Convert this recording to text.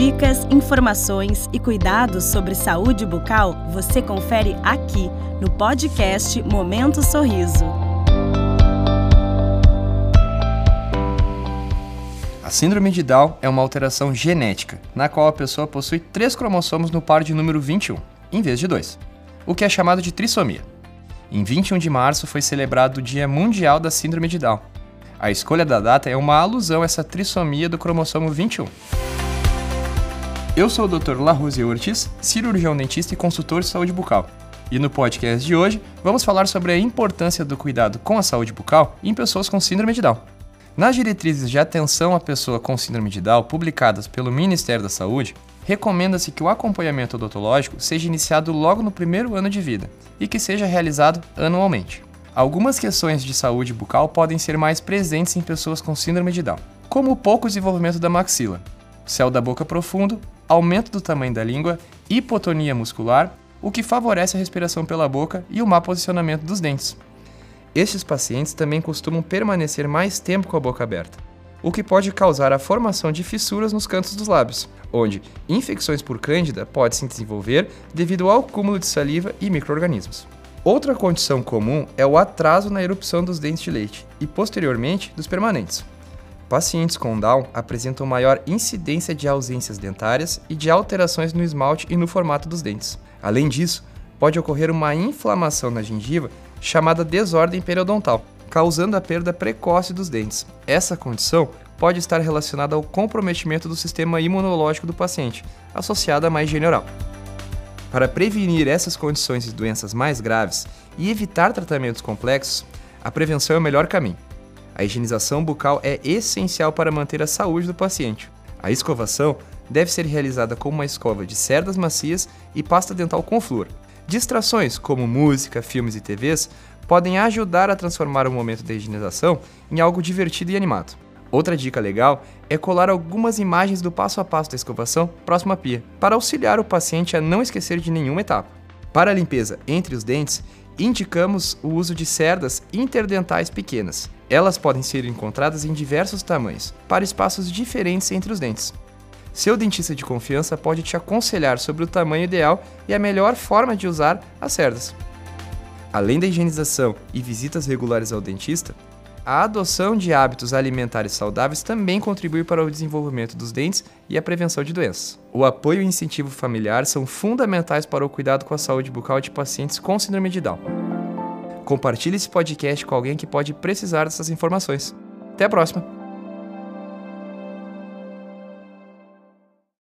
Dicas, informações e cuidados sobre saúde bucal você confere aqui no podcast Momento Sorriso. A síndrome de Down é uma alteração genética, na qual a pessoa possui três cromossomos no par de número 21, em vez de dois, o que é chamado de trissomia. Em 21 de março foi celebrado o Dia Mundial da Síndrome de Down. A escolha da data é uma alusão a essa trissomia do cromossomo 21. Eu sou o Dr. Larose Ortiz, cirurgião dentista e consultor de saúde bucal. E no podcast de hoje, vamos falar sobre a importância do cuidado com a saúde bucal em pessoas com síndrome de Down. Nas diretrizes de atenção à pessoa com síndrome de Down publicadas pelo Ministério da Saúde, recomenda-se que o acompanhamento odontológico seja iniciado logo no primeiro ano de vida e que seja realizado anualmente. Algumas questões de saúde bucal podem ser mais presentes em pessoas com síndrome de Down, como o pouco desenvolvimento da maxila, céu da boca profundo aumento do tamanho da língua, hipotonia muscular, o que favorece a respiração pela boca e o má posicionamento dos dentes. Estes pacientes também costumam permanecer mais tempo com a boca aberta, o que pode causar a formação de fissuras nos cantos dos lábios, onde infecções por cândida podem se desenvolver devido ao acúmulo de saliva e microrganismos. Outra condição comum é o atraso na erupção dos dentes de leite e, posteriormente, dos permanentes. Pacientes com Down apresentam maior incidência de ausências dentárias e de alterações no esmalte e no formato dos dentes. Além disso, pode ocorrer uma inflamação na gengiva chamada desordem periodontal, causando a perda precoce dos dentes. Essa condição pode estar relacionada ao comprometimento do sistema imunológico do paciente, associada à má higiene. Para prevenir essas condições e doenças mais graves e evitar tratamentos complexos, a prevenção é o melhor caminho. A higienização bucal é essencial para manter a saúde do paciente. A escovação deve ser realizada com uma escova de cerdas macias e pasta dental com flúor. Distrações, como música, filmes e TVs, podem ajudar a transformar o momento da higienização em algo divertido e animado. Outra dica legal é colar algumas imagens do passo a passo da escovação próximo à pia, para auxiliar o paciente a não esquecer de nenhuma etapa. Para a limpeza entre os dentes, indicamos o uso de cerdas interdentais pequenas. Elas podem ser encontradas em diversos tamanhos, para espaços diferentes entre os dentes. Seu dentista de confiança pode te aconselhar sobre o tamanho ideal e a melhor forma de usar as cerdas. Além da higienização e visitas regulares ao dentista, a adoção de hábitos alimentares saudáveis também contribui para o desenvolvimento dos dentes e a prevenção de doenças. O apoio e incentivo familiar são fundamentais para o cuidado com a saúde bucal de pacientes com síndrome de Down. Compartilhe esse podcast com alguém que pode precisar dessas informações. Até a próxima!